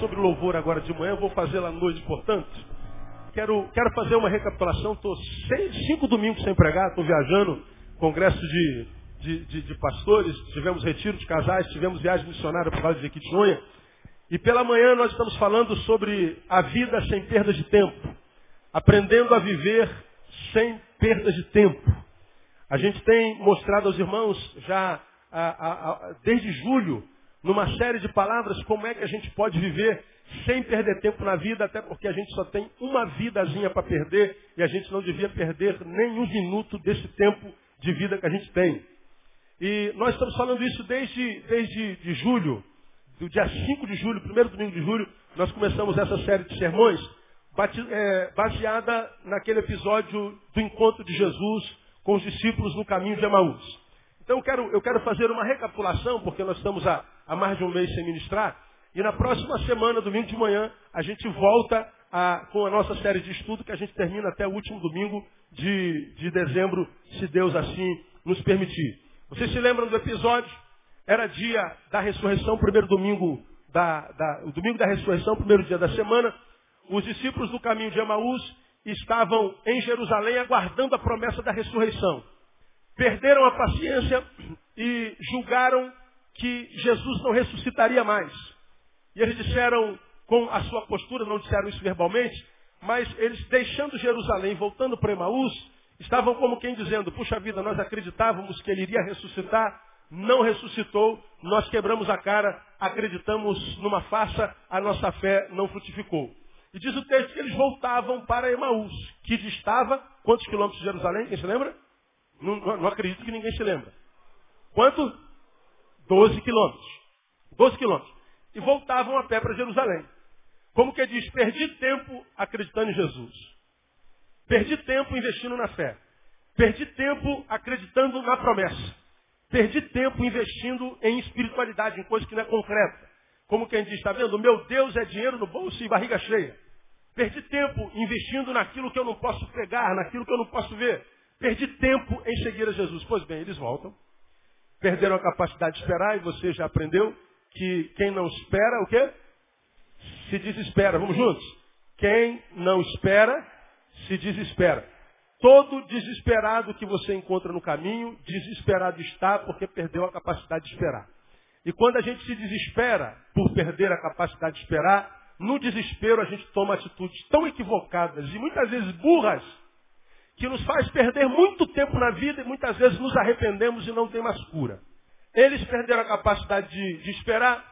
Sobre louvor agora de manhã, vou fazer lá à noite, portanto. Quero, quero fazer uma recapitulação. Estou cinco domingos sem pregar, estou viajando, congresso de, de, de, de, pastores, tivemos retiro de casais, tivemos viagem missionária por causa de Jequitinhonha. E pela manhã nós estamos falando sobre a vida sem perda de tempo. Aprendendo a viver sem perda de tempo. A gente tem mostrado aos irmãos já a, a, a, desde julho, numa série de palavras, como é que a gente pode viver sem perder tempo na vida, até porque a gente só tem uma vidazinha para perder e a gente não devia perder nem um minuto desse tempo de vida que a gente tem. E nós estamos falando isso desde, desde de julho, do dia 5 de julho, primeiro domingo de julho, nós começamos essa série de sermões é, baseada naquele episódio do encontro de Jesus com os discípulos no caminho de Emaús. Então eu quero, eu quero fazer uma recapitulação, porque nós estamos há, há mais de um mês sem ministrar, e na próxima semana, domingo de manhã, a gente volta a, com a nossa série de estudo, que a gente termina até o último domingo de, de dezembro, se Deus assim nos permitir. Vocês se lembram do episódio? Era dia da ressurreição, primeiro domingo da, da, o domingo da ressurreição, primeiro dia da semana. Os discípulos do caminho de Emaús estavam em Jerusalém aguardando a promessa da ressurreição. Perderam a paciência e julgaram que Jesus não ressuscitaria mais. E eles disseram, com a sua postura, não disseram isso verbalmente, mas eles deixando Jerusalém, voltando para Emaús, estavam como quem dizendo, puxa vida, nós acreditávamos que ele iria ressuscitar, não ressuscitou, nós quebramos a cara, acreditamos numa farsa, a nossa fé não frutificou. E diz o texto que eles voltavam para Emaús, que distava quantos quilômetros de Jerusalém? Quem se lembra? Não, não acredito que ninguém se lembra. Quanto? Doze quilômetros. Doze quilômetros. E voltavam a pé para Jerusalém. Como que diz? Perdi tempo acreditando em Jesus. Perdi tempo investindo na fé. Perdi tempo acreditando na promessa. Perdi tempo investindo em espiritualidade, em coisa que não é concreta. Como quem diz, está vendo? Meu Deus é dinheiro no bolso e barriga cheia. Perdi tempo investindo naquilo que eu não posso pegar, naquilo que eu não posso ver. Perdi tempo em seguir a Jesus. Pois bem, eles voltam. Perderam a capacidade de esperar e você já aprendeu que quem não espera, o quê? Se desespera. Vamos juntos? Quem não espera, se desespera. Todo desesperado que você encontra no caminho, desesperado está porque perdeu a capacidade de esperar. E quando a gente se desespera por perder a capacidade de esperar, no desespero a gente toma atitudes tão equivocadas e muitas vezes burras, que nos faz perder muito tempo na vida e muitas vezes nos arrependemos e não tem mais cura. Eles perderam a capacidade de, de esperar,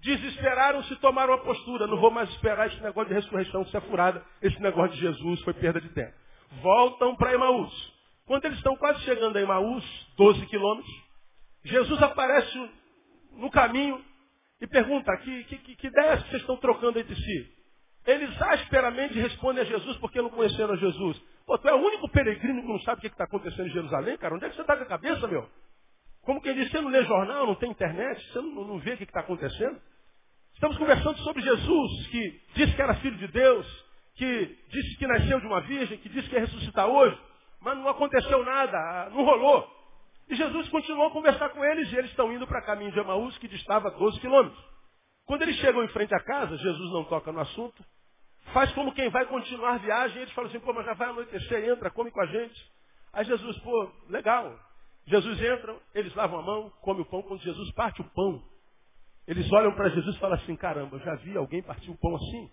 desesperaram-se e tomaram a postura. Não vou mais esperar esse negócio de ressurreição ser furada. Esse negócio de Jesus foi perda de tempo. Voltam para Emaús. Quando eles estão quase chegando a Emaús, 12 quilômetros, Jesus aparece no caminho e pergunta, que, que, que ideias vocês estão trocando entre si? Eles asperamente respondem a Jesus porque não conheceram a Jesus. Pô, tu é o único peregrino que não sabe o que está acontecendo em Jerusalém, cara? Onde é que você está com a cabeça, meu? Como quem diz, você não lê jornal, não tem internet, você não, não vê o que está acontecendo? Estamos conversando sobre Jesus, que disse que era filho de Deus, que disse que nasceu de uma virgem, que disse que ia ressuscitar hoje, mas não aconteceu nada, não rolou. E Jesus continuou a conversar com eles e eles estão indo para caminho de Emaús, que distava 12 quilômetros. Quando eles chegam em frente à casa, Jesus não toca no assunto, faz como quem vai continuar a viagem, eles falam assim, pô, mas já vai anoitecer, entra, come com a gente. Aí Jesus, pô, legal. Jesus entra, eles lavam a mão, come o pão, quando Jesus parte o pão, eles olham para Jesus e falam assim, caramba, já vi alguém partir o pão assim?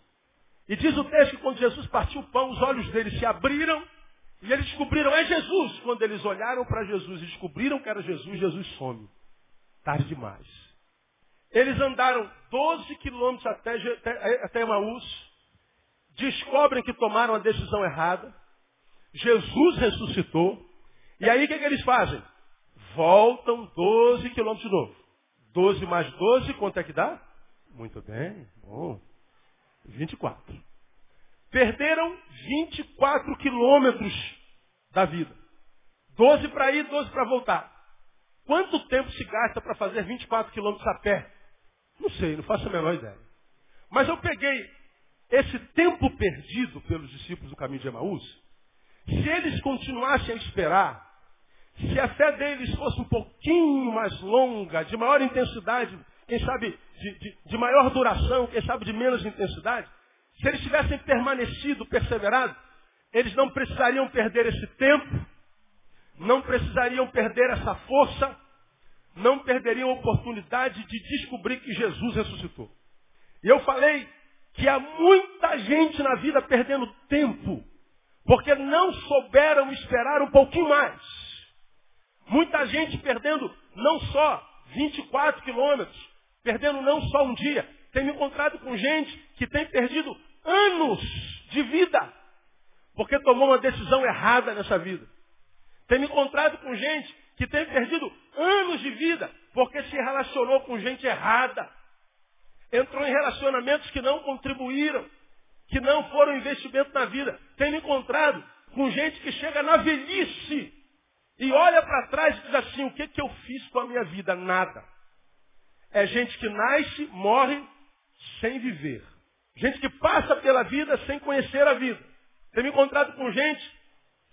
E diz o texto que quando Jesus partiu o pão, os olhos deles se abriram e eles descobriram, é Jesus. Quando eles olharam para Jesus e descobriram que era Jesus, Jesus some. Tarde demais. Eles andaram 12 quilômetros até, até, até descobrem que tomaram a decisão errada, Jesus ressuscitou, e aí o que, que eles fazem? Voltam 12 quilômetros de novo. 12 mais 12, quanto é que dá? Muito bem, bom. 24. Perderam 24 quilômetros da vida. 12 para ir, 12 para voltar. Quanto tempo se gasta para fazer 24 quilômetros a pé? Não sei, não faço a menor ideia. Mas eu peguei esse tempo perdido pelos discípulos do caminho de Emaús. Se eles continuassem a esperar, se a fé deles fosse um pouquinho mais longa, de maior intensidade, quem sabe de, de, de maior duração, quem sabe de menos intensidade, se eles tivessem permanecido, perseverado, eles não precisariam perder esse tempo, não precisariam perder essa força, não perderiam a oportunidade de descobrir que Jesus ressuscitou. E eu falei que há muita gente na vida perdendo tempo, porque não souberam esperar um pouquinho mais. Muita gente perdendo não só 24 quilômetros, perdendo não só um dia. Me encontrado com gente que tem perdido anos de vida, porque tomou uma decisão errada nessa vida. Me encontrado com gente que tem perdido anos de vida, porque se relacionou com gente errada. Entrou em relacionamentos que não contribuíram, que não foram investimento na vida. Me encontrado com gente que chega na velhice e olha para trás e diz assim, o que, que eu fiz com a minha vida? Nada. É gente que nasce, morre sem viver. Gente que passa pela vida sem conhecer a vida. Tem me encontrado com gente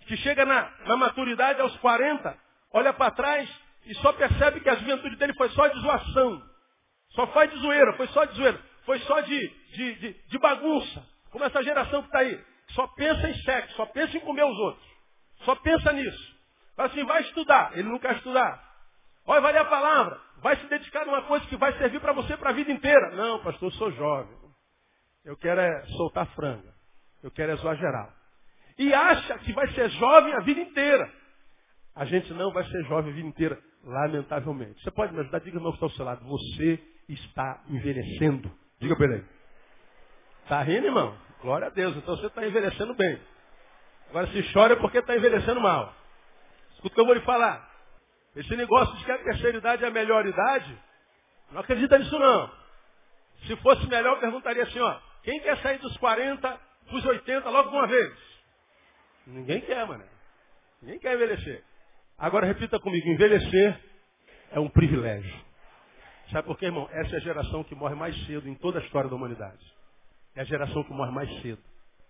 que chega na, na maturidade aos 40, olha para trás e só percebe que a juventude dele foi só de zoação. Só faz de zoeira, foi só de zoeira. Foi só de, de, de, de bagunça. Como essa geração que está aí. Só pensa em sexo, só pensa em comer os outros. Só pensa nisso. Fala assim, vai estudar. Ele não quer estudar. Olha, vai ler a palavra. Vai se dedicar a uma coisa que vai servir para você para a vida inteira. Não, pastor, eu sou jovem. Eu quero é soltar franga. Eu quero é. E acha que vai ser jovem a vida inteira. A gente não vai ser jovem a vida inteira, lamentavelmente. Você pode me ajudar? Diga não que está ao seu lado. Você está envelhecendo. Diga para ele. Está rindo, irmão? Glória a Deus. Então você está envelhecendo bem. Agora se chora é porque está envelhecendo mal. Escuta o que eu vou lhe falar. Esse negócio de que a terceira idade é a melhor idade, não acredita nisso não. Se fosse melhor, eu perguntaria assim, ó, quem quer sair dos 40 para os 80 logo de uma vez? Ninguém quer, mano. Ninguém quer envelhecer. Agora repita comigo, envelhecer é um privilégio. Sabe por quê, irmão? Essa é a geração que morre mais cedo em toda a história da humanidade. É a geração que morre mais cedo.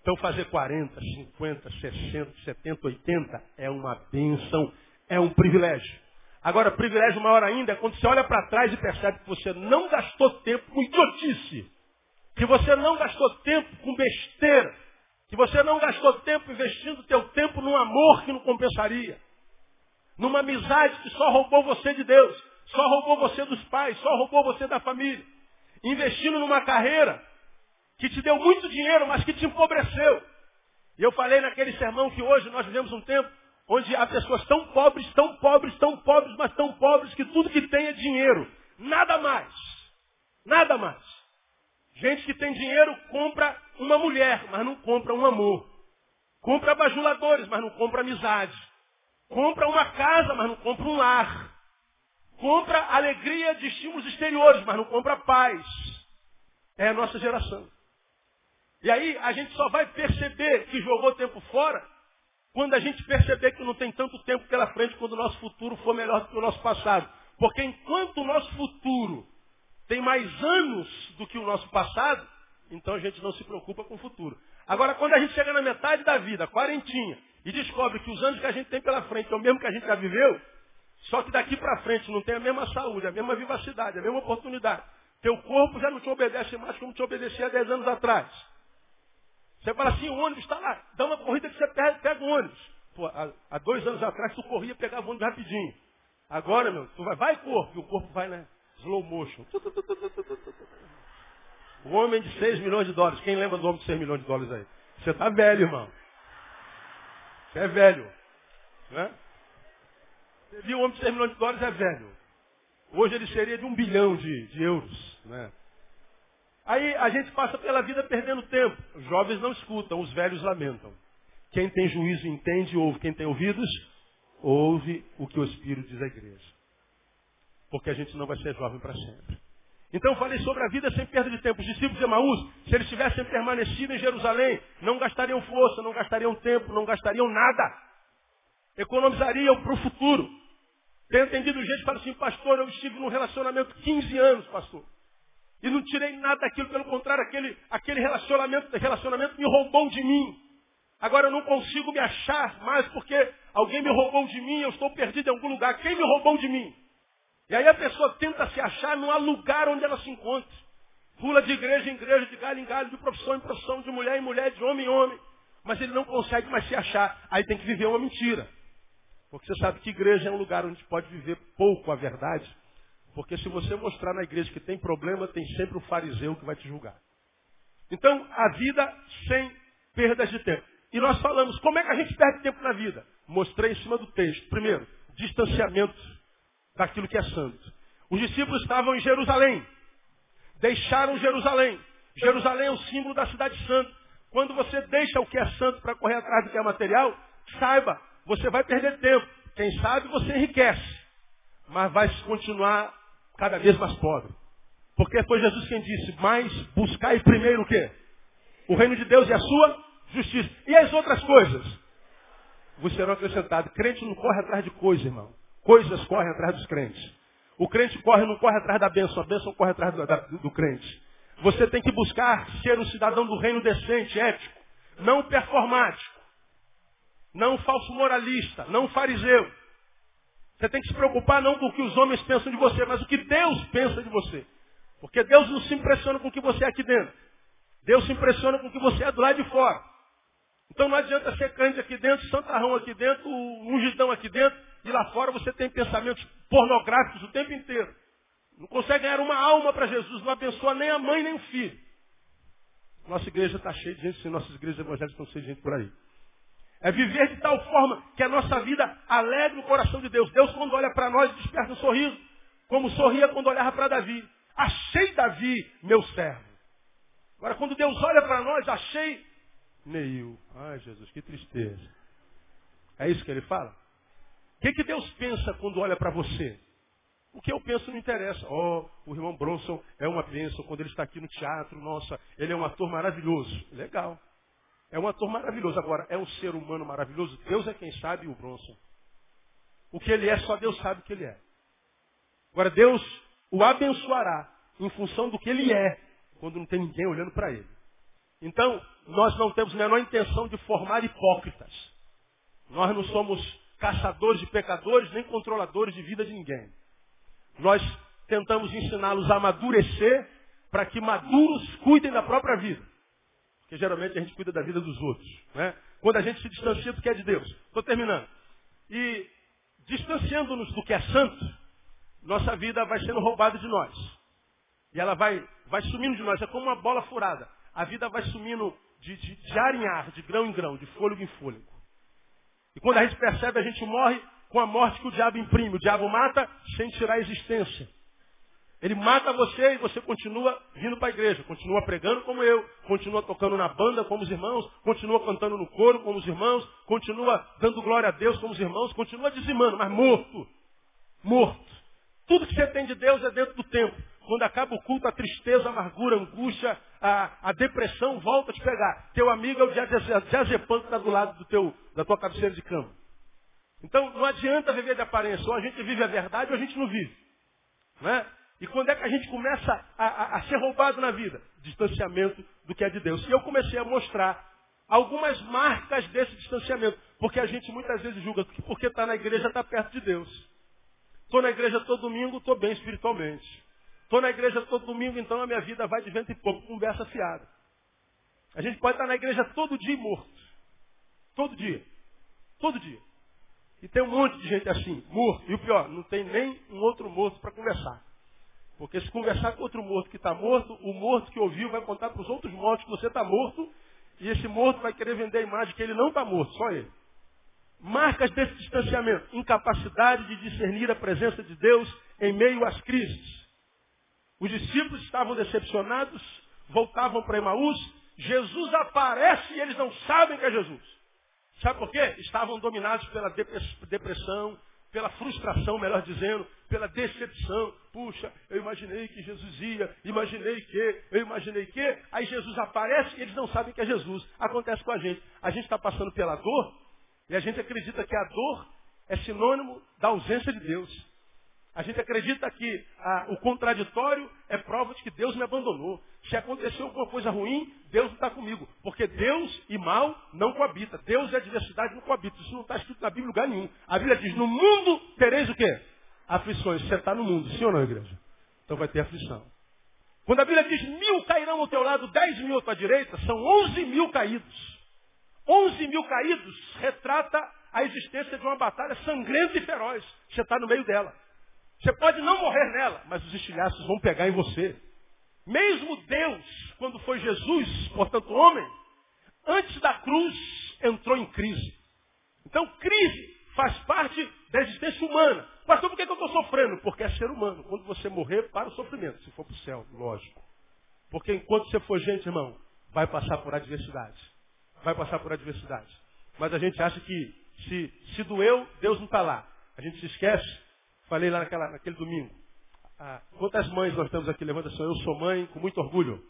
Então fazer 40, 50, 60, 70, 80 é uma benção, é um privilégio. Agora, privilégio maior ainda é quando você olha para trás e percebe que você não gastou tempo com idiotice. Que você não gastou tempo com besteira. Que você não gastou tempo investindo teu tempo num amor que não compensaria. Numa amizade que só roubou você de Deus. Só roubou você dos pais. Só roubou você da família. Investindo numa carreira que te deu muito dinheiro, mas que te empobreceu. E eu falei naquele sermão que hoje nós vivemos um tempo onde há pessoas tão pobres, tão pobres, tão pobres, mas tão pobres que tudo que tem é dinheiro. Nada mais. Nada mais. Gente que tem dinheiro compra uma mulher, mas não compra um amor. Compra bajuladores, mas não compra amizade. Compra uma casa, mas não compra um lar. Compra alegria de estímulos exteriores, mas não compra paz. É a nossa geração. E aí a gente só vai perceber que jogou tempo fora quando a gente perceber que não tem tanto tempo pela frente quando o nosso futuro for melhor do que o nosso passado. Porque enquanto o nosso futuro tem mais anos do que o nosso passado, então a gente não se preocupa com o futuro. Agora, quando a gente chega na metade da vida, quarentinha, e descobre que os anos que a gente tem pela frente é o mesmo que a gente já viveu, só que daqui para frente não tem a mesma saúde, a mesma vivacidade, a mesma oportunidade. Teu corpo já não te obedece mais como te obedecia há 10 anos atrás. Você fala assim, o ônibus está lá, dá uma corrida que você pega, pega o ônibus. Pô, há, há, dois anos atrás tu corria e pegava o ônibus rapidinho. Agora, meu, tu vai, vai corpo, e o corpo vai na slow motion. O homem de 6 milhões de dólares. Quem lembra do homem de 6 milhões de dólares aí? Você está velho, irmão. Você é velho. Né? Você o homem de 6 milhões de dólares é velho. Hoje ele seria de um bilhão de, de euros. Né? Aí a gente passa pela vida perdendo tempo. Os jovens não escutam, os velhos lamentam. Quem tem juízo entende ouve. Quem tem ouvidos, ouve o que o Espírito diz à igreja. Porque a gente não vai ser jovem para sempre. Então eu falei sobre a vida sem perda de tempo. Os discípulos de Emaús, se eles tivessem permanecido em Jerusalém, não gastariam força, não gastariam tempo, não gastariam nada. Economizariam para o futuro. Tem entendido gente que fala assim, pastor, eu estive num relacionamento 15 anos, pastor. E não tirei nada daquilo, pelo contrário, aquele, aquele relacionamento, relacionamento me roubou de mim. Agora eu não consigo me achar mais porque alguém me roubou de mim, eu estou perdido em algum lugar. Quem me roubou de mim? E aí a pessoa tenta se achar, não há lugar onde ela se encontre. Pula de igreja em igreja, de galho em galho, de profissão em profissão, de mulher em mulher, de homem em homem. Mas ele não consegue mais se achar. Aí tem que viver uma mentira. Porque você sabe que igreja é um lugar onde pode viver pouco a verdade. Porque se você mostrar na igreja que tem problema, tem sempre o fariseu que vai te julgar. Então, a vida sem perdas de tempo. E nós falamos, como é que a gente perde tempo na vida? Mostrei em cima do texto. Primeiro, distanciamento daquilo que é santo. Os discípulos estavam em Jerusalém. Deixaram Jerusalém. Jerusalém é o símbolo da cidade santa. Quando você deixa o que é santo para correr atrás do que é material, saiba, você vai perder tempo. Quem sabe você enriquece, mas vai continuar cada vez mais pobre. Porque foi Jesus quem disse, mas buscai primeiro o quê? O reino de Deus e a sua justiça. E as outras coisas? Vos serão acrescentadas. Crente não corre atrás de coisas, irmão. Coisas correm atrás dos crentes. O crente corre, não corre atrás da bênção, a bênção corre atrás do, da, do crente. Você tem que buscar ser um cidadão do reino decente, ético, não performático, não falso moralista, não fariseu. Você tem que se preocupar não com o que os homens pensam de você, mas o que Deus pensa de você. Porque Deus não se impressiona com o que você é aqui dentro. Deus se impressiona com o que você é do lado de fora. Então não adianta ser crente aqui dentro, santarrão aqui dentro, ungidão aqui dentro, e lá fora você tem pensamentos pornográficos o tempo inteiro. Não consegue ganhar uma alma para Jesus, não abençoa nem a mãe nem o filho. Nossa igreja está cheia de gente, sim, nossas igrejas evangélicas estão cheias de gente por aí. É viver de tal forma que a nossa vida alegre o coração de Deus. Deus, quando olha para nós, desperta um sorriso, como sorria quando olhava para Davi. Achei Davi, meu servo. Agora, quando Deus olha para nós, achei Neil. Ai, Jesus, que tristeza. É isso que ele fala? O que, que Deus pensa quando olha para você? O que eu penso não interessa. Oh, o irmão Bronson é uma bênção quando ele está aqui no teatro. Nossa, ele é um ator maravilhoso. Legal. É um ator maravilhoso. Agora, é um ser humano maravilhoso? Deus é quem sabe o Bronson. O que ele é, só Deus sabe o que ele é. Agora, Deus o abençoará em função do que ele é, quando não tem ninguém olhando para ele. Então, nós não temos a menor intenção de formar hipócritas. Nós não somos caçadores de pecadores, nem controladores de vida de ninguém. Nós tentamos ensiná-los a amadurecer para que maduros cuidem da própria vida. Porque geralmente a gente cuida da vida dos outros. Né? Quando a gente se distancia do que é de Deus. Estou terminando. E distanciando-nos do que é santo, nossa vida vai sendo roubada de nós. E ela vai, vai sumindo de nós. É como uma bola furada. A vida vai sumindo de, de, de ar em ar, de grão em grão, de fôlego em fôlego. E quando a gente percebe, a gente morre com a morte que o diabo imprime. O diabo mata sem tirar a existência. Ele mata você e você continua vindo para a igreja, continua pregando como eu, continua tocando na banda como os irmãos, continua cantando no coro como os irmãos, continua dando glória a Deus como os irmãos, continua dizimando, mas morto. Morto. Tudo que você tem de Deus é dentro do tempo. Quando acaba o culto, a tristeza, a amargura, a angústia, a, a depressão volta a te pegar. Teu amigo é o diazepam que está do lado do teu, da tua cabeceira de cama. Então não adianta viver de aparência. Ou a gente vive a verdade ou a gente não vive. Não é? E quando é que a gente começa a, a, a, ser roubado na vida? Distanciamento do que é de Deus. E eu comecei a mostrar algumas marcas desse distanciamento. Porque a gente muitas vezes julga que porque está na igreja está perto de Deus. Estou na igreja todo domingo, estou bem espiritualmente. Estou na igreja todo domingo, então a minha vida vai de vento e pouco, conversa fiada. A gente pode estar na igreja todo dia morto. Todo dia. Todo dia. E tem um monte de gente assim, morto. E o pior, não tem nem um outro morto para conversar. Porque se conversar com outro morto que está morto, o morto que ouviu vai contar para os outros mortos que você está morto. E esse morto vai querer vender a imagem que ele não está morto, só ele. Marcas desse distanciamento. Incapacidade de discernir a presença de Deus em meio às crises. Os discípulos estavam decepcionados, voltavam para Emaús, Jesus aparece e eles não sabem que é Jesus. Sabe por quê? Estavam dominados pela depressão, pela frustração, melhor dizendo, pela decepção. Puxa, eu imaginei que Jesus ia, imaginei que, eu imaginei que. Aí Jesus aparece e eles não sabem que é Jesus. Acontece com a gente. A gente está passando pela dor e a gente acredita que a dor é sinônimo da ausência de Deus. A gente acredita que ah, o contraditório é prova de que Deus me abandonou. Se aconteceu alguma coisa ruim, Deus não está comigo. Porque Deus e mal não coabita. Deus e a diversidade não coabitam. Isso não está escrito na Bíblia em lugar nenhum. A Bíblia diz, no mundo tereis o quê? aflições. Você está no mundo, sim ou não, igreja? Então vai ter aflição. Quando a Bíblia diz mil cairão ao teu lado, dez mil à tua direita, são onze mil caídos. Onze mil caídos retrata a existência de uma batalha sangrenta e feroz. Você está no meio dela. Você pode não morrer nela, mas os estilhaços vão pegar em você. Mesmo Deus, quando foi Jesus, portanto homem, antes da cruz entrou em crise. Então crise faz parte da existência humana. Pastor, por que, eu estou sofrendo? Porque é ser humano. Quando você morrer, para o sofrimento. Se for para o céu, lógico. Porque enquanto você for gente, irmão, vai passar por adversidade. Vai passar por adversidade. Mas a gente acha que se, se doeu, Deus não está lá. A gente se esquece. Falei lá naquela, naquele domingo. Ah, quantas mães nós temos aqui? Levanta assim, eu sou mãe com muito orgulho.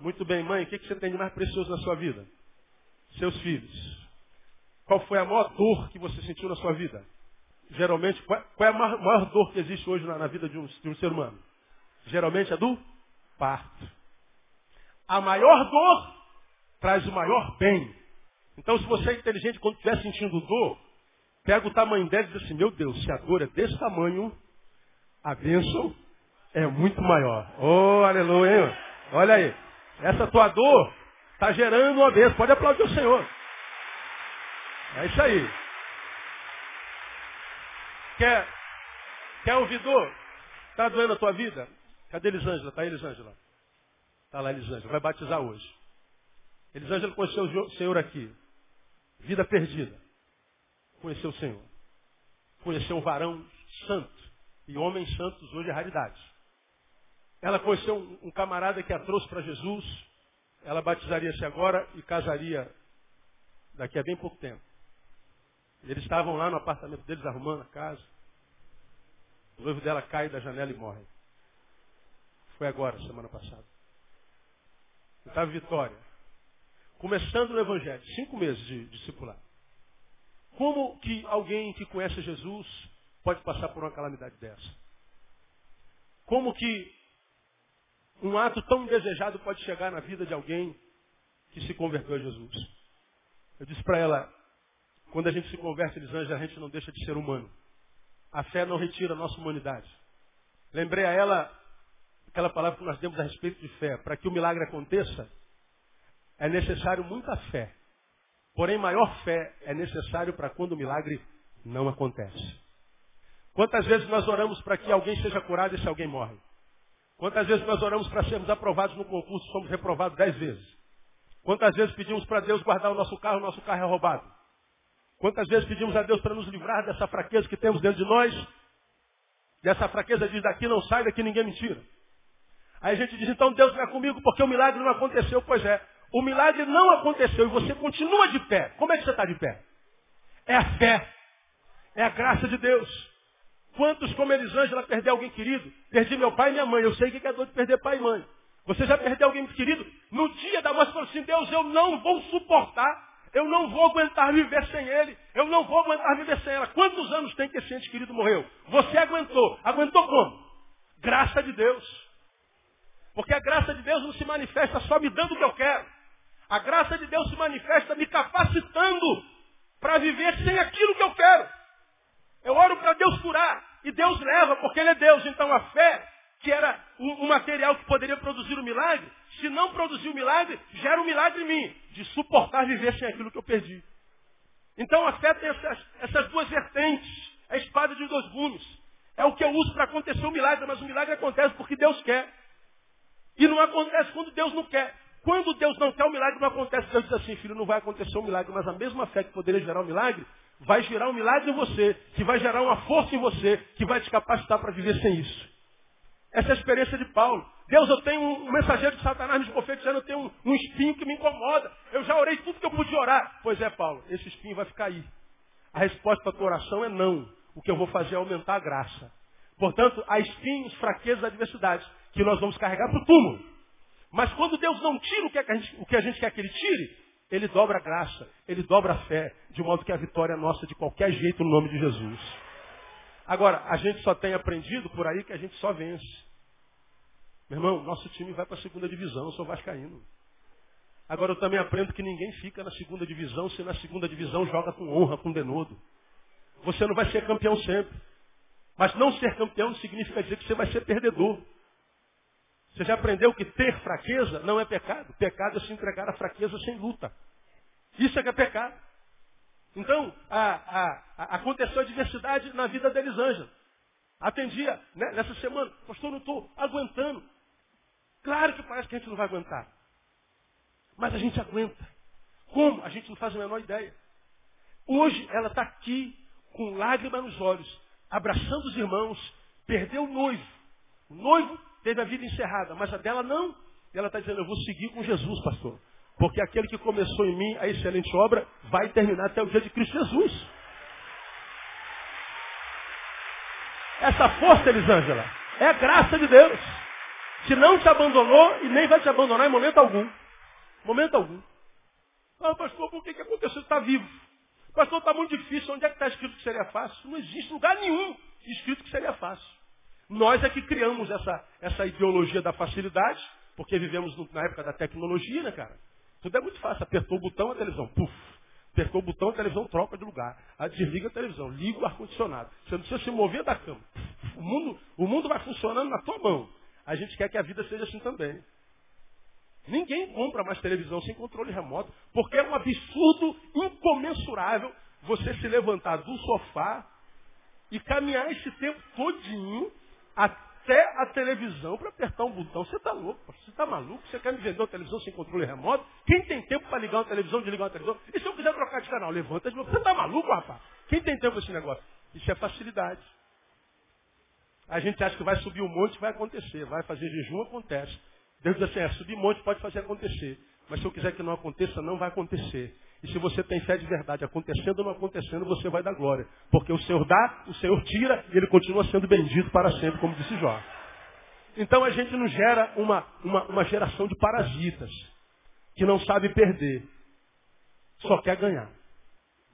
Muito bem, mãe, o que, você tem de mais precioso na sua vida? Seus filhos. Qual foi a maior dor que você sentiu na sua vida? Geralmente, qual é a maior dor que existe hoje na, vida de um, de um ser humano? Geralmente é do parto. A maior dor traz o maior bem. Então, se você é inteligente, quando estiver sentindo dor, pega o tamanho dela e diz assim, meu Deus, se a dor é desse tamanho, a bênção é muito maior. Oh, aleluia, hein? Olha aí. Essa tua dor está gerando uma bênção. Pode aplaudir o Senhor. É isso aí. Quer, quer ouvir dor? Está doendo a tua vida? Cadê Elisângela? Está aí, Elisângela? Está lá, Elisângela. Vai batizar hoje. Elisângela conheceu o Senhor aqui. Vida perdida. Conheceu o Senhor. Conheceu um varão santo. E homens santos hoje é raridade. Ela conheceu um, um camarada que a trouxe para Jesus. Ela batizaria-se agora e casaria daqui a bem pouco tempo. Eles estavam lá no apartamento deles arrumando a casa. O noivo dela cai da janela e morre. Foi agora, semana passada. Estava Vitória. Começando no Evangelho, cinco meses de discipular. Como que alguém que conhece Jesus pode passar por uma calamidade dessa? Como que um ato tão indesejado pode chegar na vida de alguém que se converteu a Jesus? Eu disse para ela, quando a gente se converte, Elisângela, a gente não deixa de ser humano. A fé não retira a nossa humanidade. Lembrei a ela aquela palavra que nós demos a respeito de fé. Para que o milagre aconteça, é necessário muita fé. Porém, maior fé é necessário para quando o milagre não acontece. Quantas vezes nós oramos para que alguém seja curado e se alguém morre? Quantas vezes nós oramos para sermos aprovados no concurso e somos reprovados dez vezes? Quantas vezes pedimos para Deus guardar o nosso carro o nosso carro é roubado? Quantas vezes pedimos a Deus para nos livrar dessa fraqueza que temos dentro de nós? E essa fraqueza diz daqui não sai, daqui ninguém me tira. Aí a gente diz, então Deus não é comigo porque o milagre não aconteceu. Pois é, o milagre não aconteceu e você continua de pé. Como é que você está de pé? É a fé. É a graça de Deus. Quantos, como Elisângela, perdeu alguém querido? Perdi meu pai e minha mãe. Eu sei que é dor de perder pai e mãe. Você já perdeu alguém querido? No dia da morte, falou assim, Deus, eu não vou suportar eu não vou aguentar viver sem ele. Eu não vou aguentar viver sem ela. Quantos anos tem que esse ente querido morreu? Você aguentou. Aguentou como? Graça de Deus. Porque a graça de Deus não se manifesta só me dando o que eu quero. A graça de Deus se manifesta me capacitando para viver sem aquilo que eu quero. Eu oro para Deus curar. E Deus leva, porque Ele é Deus. Então a fé, que era um, material que poderia produzir o um milagre, se não produzir o um milagre, gera um milagre em mim, de suportar viver sem aquilo que eu perdi. Então a fé tem essas, essas duas vertentes, a espada de dois gumes. É o que eu uso para acontecer o um milagre, mas o milagre acontece porque Deus quer. E não acontece quando Deus não quer. Quando Deus não quer, o milagre não acontece. Deus diz assim, filho, não vai acontecer o um milagre, mas a mesma fé que poderia gerar o um milagre, vai gerar um milagre em você, que vai gerar uma força em você, que vai te capacitar para viver sem isso. Essa é a experiência de Paulo. Deus, eu tenho um mensageiro de Satanás me profetizando, eu tenho um, um espinho que me incomoda. Eu já orei tudo que eu podia orar. Pois é, Paulo, esse espinho vai ficar aí. A resposta para a tua oração é não. O que eu vou fazer é aumentar a graça. Portanto, há espinhos, fraquezas, adversidades que nós vamos carregar para o túmulo. Mas quando Deus não tira o que, a gente, o que a gente quer que Ele tire, Ele dobra a graça, Ele dobra a fé, de modo que a vitória é nossa de qualquer jeito no nome de Jesus. Agora, a gente só tem aprendido por aí que a gente só vence. Meu irmão, nosso time vai para a segunda divisão, eu sou vascaíno. Agora eu também aprendo que ninguém fica na segunda divisão se na segunda divisão joga com honra, com denodo. Você não vai ser campeão sempre. Mas não ser campeão significa dizer que você vai ser perdedor. Você já aprendeu que ter fraqueza não é pecado. Pecado é se entregar à fraqueza sem luta. Isso é que é pecado. Então, a, a, a, aconteceu a diversidade na vida da Elisângela. Atendia né, nessa semana, pastor, não estou aguentando. Claro que parece que a gente não vai aguentar. Mas a gente aguenta. Como? A gente não faz a menor ideia. Hoje ela está aqui com lágrimas nos olhos, abraçando os irmãos, perdeu o noivo. O noivo teve a vida encerrada, mas a dela não. E ela está dizendo, eu vou seguir com Jesus, pastor. Porque aquele que começou em mim a excelente obra vai terminar até o dia de Cristo Jesus. Essa força, Elisângela, é a graça de Deus. Que não te abandonou e nem vai te abandonar em momento algum. Momento algum. Ah, pastor, por que, que aconteceu? Está vivo. Pastor, está muito difícil. Onde é que está escrito que seria fácil? Não existe lugar nenhum escrito que seria fácil. Nós é que criamos essa, essa ideologia da facilidade, porque vivemos na época da tecnologia, né, cara? Tudo é muito fácil. Apertou o botão, a televisão, puf. Apertou o botão, a televisão troca de lugar. Desliga a televisão, liga o ar-condicionado. Você não precisa se mover da cama. O mundo, o mundo vai funcionando na tua mão. A gente quer que a vida seja assim também. Ninguém compra mais televisão sem controle remoto, porque é um absurdo incomensurável você se levantar do sofá e caminhar esse tempo todinho até a televisão para apertar um botão. Você está louco, você está maluco? Você quer me vender uma televisão sem controle remoto? Quem tem tempo para ligar uma televisão, desligar uma televisão? E se eu quiser trocar de canal? Levanta de novo. Você está maluco, rapaz? Quem tem tempo para esse negócio? Isso é facilidade. A gente acha que vai subir um monte, vai acontecer. Vai fazer jejum, acontece. Deus diz assim, é, subir monte pode fazer acontecer. Mas se eu quiser que não aconteça, não vai acontecer. E se você tem fé de verdade, acontecendo ou não acontecendo, você vai dar glória. Porque o Senhor dá, o Senhor tira, e Ele continua sendo bendito para sempre, como disse Jó. Então a gente não gera uma, uma, uma geração de parasitas, que não sabe perder, só quer ganhar.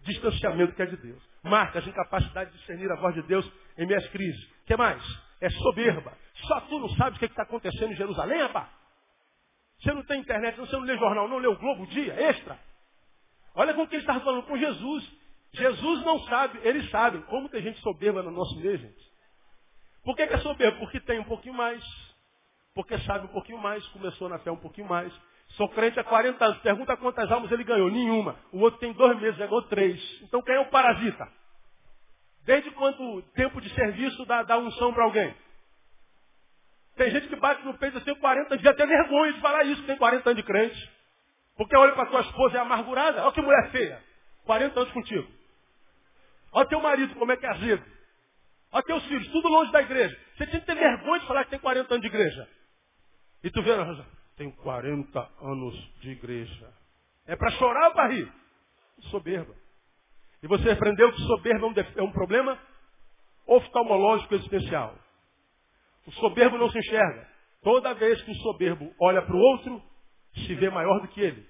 Distanciamento que é de Deus. Marcas, incapacidade de discernir a voz de Deus em minhas crises. O que mais? É soberba. Só tu não sabes o que é está acontecendo em Jerusalém, rapaz? Você não tem internet, você não lê jornal, não lê o Globo Dia, extra. Olha com o que ele estava falando com Jesus. Jesus não sabe, ele sabe. Como tem gente soberba no nosso meio, gente? Por que, que é soberbo? Porque tem um pouquinho mais. Porque sabe um pouquinho mais, começou na fé um pouquinho mais. Sou crente há 40 anos. Pergunta quantas almas ele ganhou. Nenhuma. O outro tem dois meses, ganhou três. Então quem é o parasita? Desde quanto tempo de serviço dá, dá unção para alguém? Tem gente que bate no peito, tenho 40 anos, devia ter vergonha de falar isso, tem 40 anos de crente. Porque olha para tua esposa, é amargurada. Olha que mulher feia. 40 anos contigo. Olha teu marido, como é que é azedo. Olha teus filhos, tudo longe da igreja. Você tinha que ter vergonha de falar que tem 40 anos de igreja. E tu vê, tenho 40 anos de igreja. É para chorar ou para rir? Soberba. E você aprendeu que soberba é um é problema oftalmológico especial. O soberbo não se enxerga. Toda vez que o soberbo olha para o outro, se vê maior do que ele.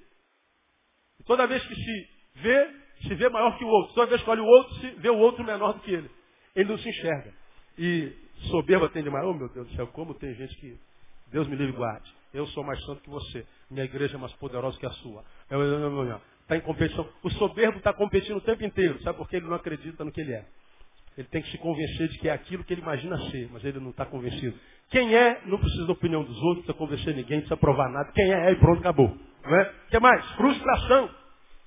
E toda vez que se vê, se vê maior que o outro. Toda vez que olha o outro, se vê o outro menor do que ele. Ele não se enxerga. E soberba tem demais. Oh meu Deus do céu, como tem gente que. Deus me livre e guarde. Eu sou mais santo que você. Minha igreja é mais poderosa que a sua. Está em competição. O soberbo está competindo o tempo inteiro. Sabe por que ele não acredita no que ele é? Ele tem que se convencer de que é aquilo que ele imagina ser, mas ele não está convencido. Quem é, não precisa da opinião dos outros, não precisa convencer ninguém, não precisa provar nada. Quem é, é e pronto, acabou. É? O que mais? Frustração.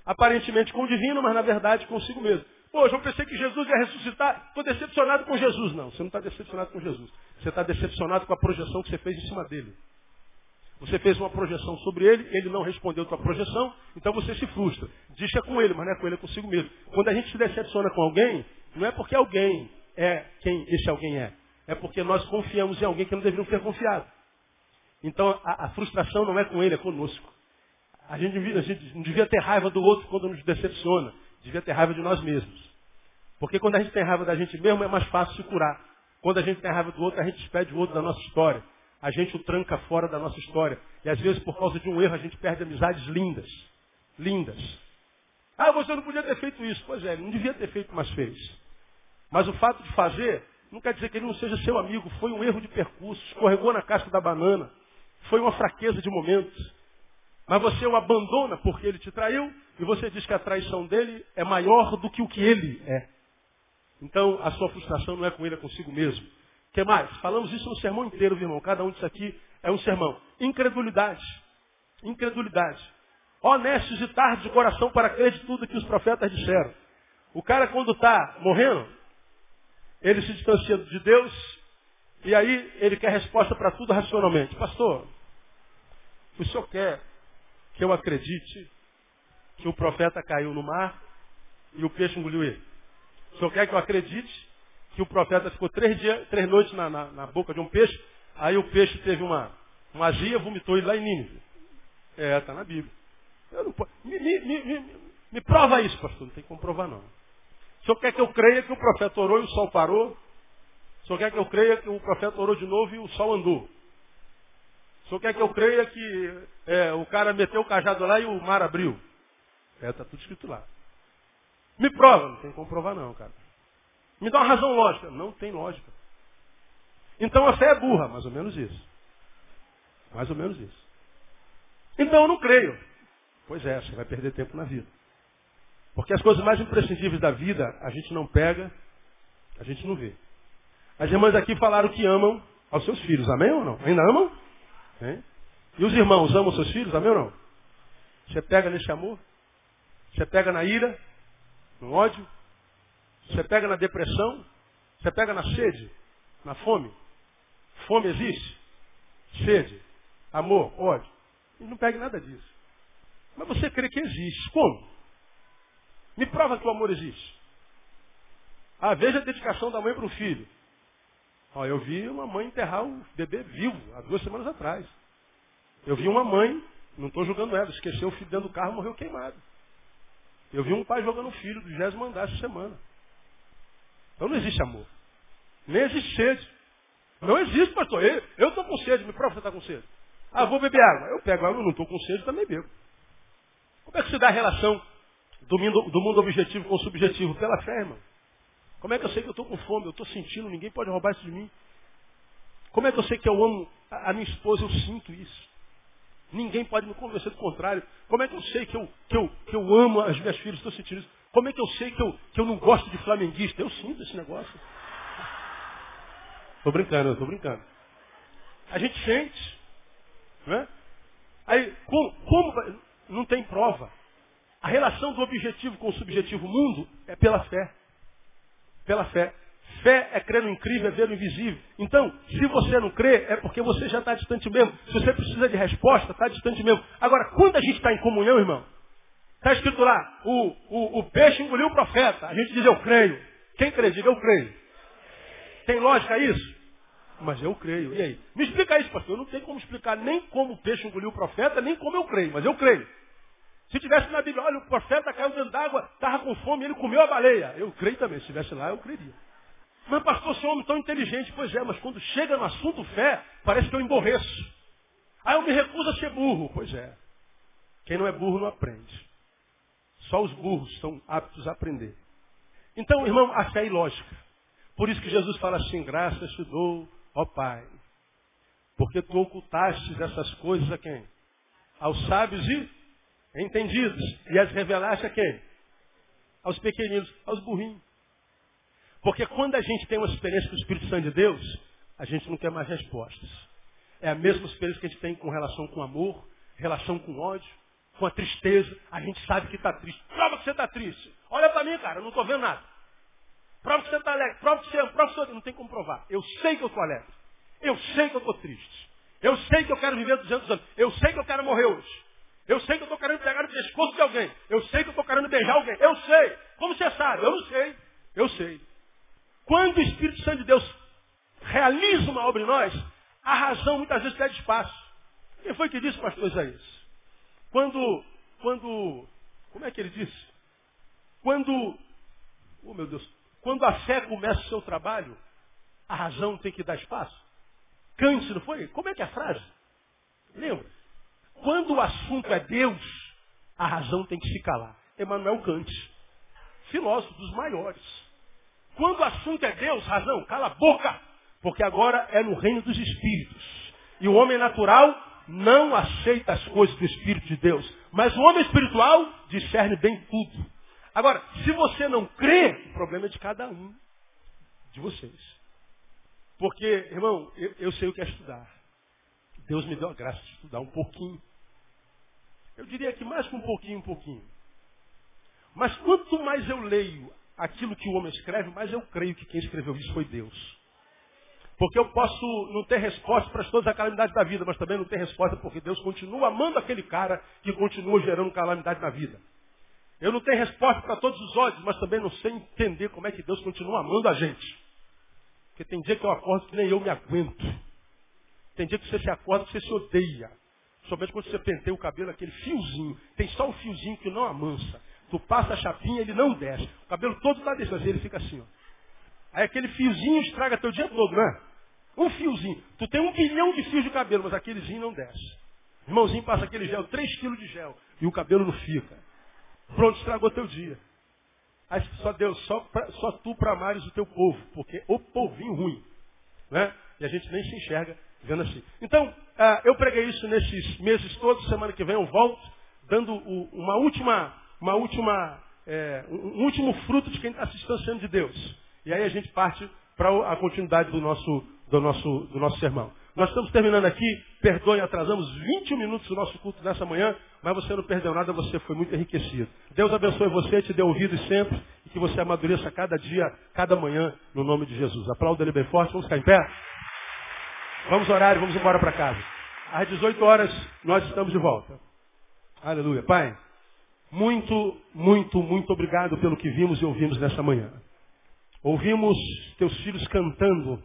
Aparentemente com o divino, mas na verdade consigo mesmo. Poxa, eu pensei que Jesus ia ressuscitar, estou decepcionado com Jesus. Não, você não está decepcionado com Jesus. Você está decepcionado com a projeção que você fez em cima dele. Você fez uma projeção sobre ele, ele não respondeu a tua projeção, então você se frustra. Diz que é com ele, mas não é com ele, é consigo mesmo. Quando a gente se decepciona com alguém, não é porque alguém é quem esse alguém é. É porque nós confiamos em alguém que não deveríamos ter confiado. Então a, a frustração não é com ele, é conosco. A gente, a gente não devia ter raiva do outro quando nos decepciona. Devia ter raiva de nós mesmos. Porque quando a gente tem raiva da gente mesmo, é mais fácil se curar. Quando a gente tem raiva do outro, a gente despede o outro da nossa história. A gente o tranca fora da nossa história. E às vezes, por causa de um erro, a gente perde amizades lindas. Lindas. Ah, você não podia ter feito isso. Pois é, não devia ter feito, mas fez. Mas o fato de fazer não quer dizer que ele não seja seu amigo. Foi um erro de percurso, escorregou na casca da banana. Foi uma fraqueza de momentos. Mas você o abandona porque ele te traiu e você diz que a traição dele é maior do que o que ele é. Então a sua frustração não é com ele, é consigo mesmo. O que mais? Falamos isso no sermão inteiro, meu irmão. Cada um disso aqui é um sermão. Incredulidade. Incredulidade. Honestos e tarde de coração para crer de tudo que os profetas disseram. O cara quando está morrendo, ele se distancia de Deus e aí ele quer resposta para tudo racionalmente. Pastor, o senhor quer que eu acredite que o profeta caiu no mar e o peixe engoliu ele? O senhor quer que eu acredite que o profeta ficou três, dias, três noites na, na, na boca de um peixe, aí o peixe teve uma, uma azia, vomitou ele lá em Nínive? É, está na Bíblia. Não, me, me, me, me, prova isso, pastor. Não tem como provar, não. Senhor quer que eu creia que o profeta orou e o sol parou? O senhor quer que eu creia que o profeta orou de novo e o sol andou? O senhor quer que eu creia que é, o cara meteu o cajado lá e o mar abriu? É, está tudo escrito lá. Me prova. Não tem como provar não, cara. Me dá uma razão lógica. Não tem lógica. Então a fé é burra, mais ou menos isso. Mais ou menos isso. Então eu não creio. Pois é, você vai perder tempo na vida. Porque as coisas mais imprescindíveis da vida a gente não pega, a gente não vê. As irmãs aqui falaram que amam aos seus filhos. Amém ou não? Ainda amam? Hein? E os irmãos amam seus filhos? Amém ou não? Você pega nesse amor? Você pega na ira? No ódio? Você pega na depressão? Você pega na sede? Na fome? Fome existe? Sede? Amor? Ódio? Não pega nada disso. Mas você crê que existe. Como? Me prova que o amor existe. Ah, veja a dedicação da mãe para o filho. Ó, eu vi uma mãe enterrar um bebê vivo há duas semanas atrás. Eu vi uma mãe, não estou julgando ela, esqueceu o filho dentro do carro e morreu queimado. Eu vi um pai jogando o filho do 20 andar essa semana. Então não existe amor. Nem existe sede. Não existe, pastor. Eu estou com sede, me prova que você está com sede. Ah, vou beber água. Eu pego água, não estou com sede, também bebo. Como é que se dá a relação do mundo, do mundo objetivo com o subjetivo? Pela fé, irmão. Como é que eu sei que eu estou com fome? Eu estou sentindo, ninguém pode roubar isso de mim. Como é que eu sei que eu amo a minha esposa? Eu sinto isso. Ninguém pode me convencer do contrário. Como é que eu sei que eu, que eu, que eu amo as minhas filhas? Estou sentindo isso. Como é que eu sei que eu, que eu não gosto de flamenguista? Eu sinto esse negócio. Estou brincando, estou brincando. A gente sente. Né? Aí, como, como não tem prova? A relação do objetivo com o subjetivo mundo é pela fé pela fé. Fé é crer no incrível, é ver no invisível. Então, se você não crê, é porque você já está distante mesmo. Se você precisa de resposta, está distante mesmo. Agora, quando a gente está em comunhão, irmão, está escrito lá, o, o, o, peixe engoliu o profeta. A gente diz, eu creio. Quem crê, diga, eu creio. Tem lógica isso? Mas eu creio. E aí? Me explica isso, pastor. Eu não tenho como explicar nem como o peixe engoliu o profeta, nem como eu creio, mas eu creio. Se tivesse na Bíblia, olha, o profeta caiu dentro d'água, estava com fome, ele comeu a baleia. Eu creio também, se estivesse lá, eu creria. Mas pastor, um homem tão inteligente. Pois é, mas quando chega no assunto fé, parece que eu emborreço. Aí eu me recuso a ser burro. Pois é. Quem não é burro não aprende. Só os burros são aptos a aprender. Então, irmão, a fé é ilógica. Por isso que Jesus fala assim, graças te dou, ó Pai. Porque tu ocultastes essas coisas a quem? Aos sábios e entendidos. E as revelaste a quem? Aos pequeninos, aos burrinhos. Porque quando a gente tem uma experiência com o Espírito Santo de Deus, a gente não quer mais respostas. É a mesma experiência que a gente tem com relação com amor, relação com ódio, com a tristeza. A gente sabe que está triste. Prova que você está triste. Olha para mim, cara, eu não estou vendo nada. Prova que você está alegre. Prova que você ama. Prova que você... Não tem como provar. Eu sei que eu estou alegre. Eu sei que eu estou triste. Eu sei que eu quero viver 200 anos. Eu sei que eu quero morrer hoje. Eu sei que eu estou querendo pegar no pescoço de alguém. Eu sei que eu estou querendo beijar alguém. Eu sei. Como você sabe? Eu não sei. Eu sei. Quando o Espírito Santo de Deus realiza uma obra em nós, a razão muitas vezes pede espaço. Quem foi que disse, pastor Isaías? Quando, quando, como é que ele disse? Quando, oh meu Deus, quando a fé começa o seu trabalho, a razão tem que dar espaço. Cante, não foi? Como é que é a frase? Lembra? Quando o assunto é Deus, a razão tem que se calar. Emmanuel Kant, filósofo dos maiores. Quando o assunto é Deus, razão, cala a boca, porque agora é no reino dos espíritos. E o homem natural não aceita as coisas do Espírito de Deus. Mas o homem espiritual discerne bem tudo. Agora, se você não crê, o problema é de cada um. de vocês. Porque, irmão, eu, eu sei o que é estudar. Deus me deu a graça de estudar um pouquinho. Eu diria que mais que um pouquinho, um pouquinho. Mas quanto mais eu leio aquilo que o homem escreve, mais eu creio que quem escreveu isso foi Deus. Porque eu posso não ter resposta para todas as calamidades da vida, mas também não ter resposta porque Deus continua amando aquele cara que continua gerando calamidade na vida. Eu não tenho resposta para todos os ódios, mas também não sei entender como é que Deus continua amando a gente. Porque tem dia que eu acordo que nem eu me aguento. Tem dia que você se acorda que você se odeia. Somente quando você penteia o cabelo, aquele fiozinho. Tem só um fiozinho que não amansa. Tu passa a chapinha, ele não desce. O cabelo todo está descendo, ele fica assim, ó. Aí aquele fiozinho estraga teu dia todo, não é? Um fiozinho. Tu tem um bilhão de fios de cabelo, mas aquelezinho não desce. Irmãozinho passa aquele gel, 3 quilos de gel, e o cabelo não fica. Pronto, estragou teu dia. Aí só Deus, só, pra, só tu para amares o teu povo, porque o povinho ruim. Né? E a gente nem se enxerga vendo assim. Então, uh, eu preguei isso nesses meses todos, semana que vem eu volto, dando o, uma última, uma última, é, um, último fruto de quem está se distanciando de Deus. E aí a gente parte para a continuidade do nosso, do, nosso, do nosso sermão. Nós estamos terminando aqui, perdoe, atrasamos 21 minutos do nosso culto nessa manhã, mas você não perdeu nada, você foi muito enriquecido. Deus abençoe você, te dê ouvidos sempre, e que você amadureça cada dia, cada manhã, no nome de Jesus. Aplauda ele bem forte, vamos ficar em pé? Vamos orar e vamos embora para casa. Às 18 horas nós estamos de volta. Aleluia. Pai, muito, muito, muito obrigado pelo que vimos e ouvimos nessa manhã. Ouvimos teus filhos cantando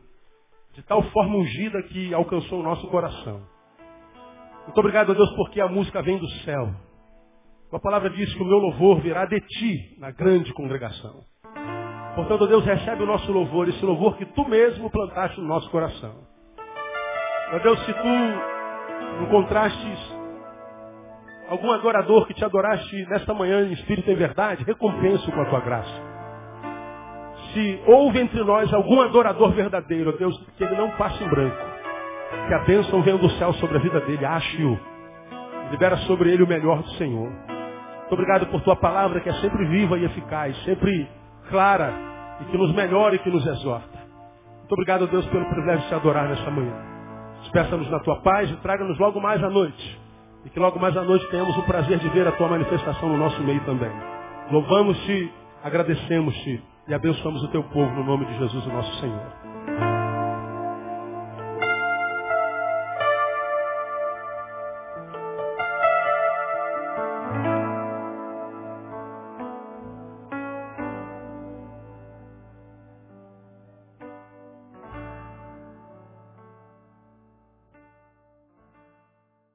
de tal forma ungida que alcançou o nosso coração. Muito obrigado a Deus porque a música vem do céu. A palavra diz que o meu louvor virá de ti na grande congregação. Portanto, Deus recebe o nosso louvor, esse louvor que tu mesmo plantaste no nosso coração. Ó Deus, se tu encontrastes algum adorador que te adoraste nesta manhã em espírito e verdade, recompensa-o com a tua graça se houve entre nós algum adorador verdadeiro, Deus, que ele não passe em branco. Que a bênção venha do céu sobre a vida dele, ache-o. Libera sobre ele o melhor do Senhor. Muito obrigado por tua palavra que é sempre viva e eficaz, sempre clara e que nos melhora e que nos exorta. Muito obrigado, Deus, pelo privilégio de te adorar nesta manhã. Despeça-nos na tua paz e traga-nos logo mais à noite. E que logo mais à noite tenhamos o prazer de ver a tua manifestação no nosso meio também. Louvamos-te, agradecemos-te e abençoamos o teu povo no nome de Jesus, o nosso Senhor.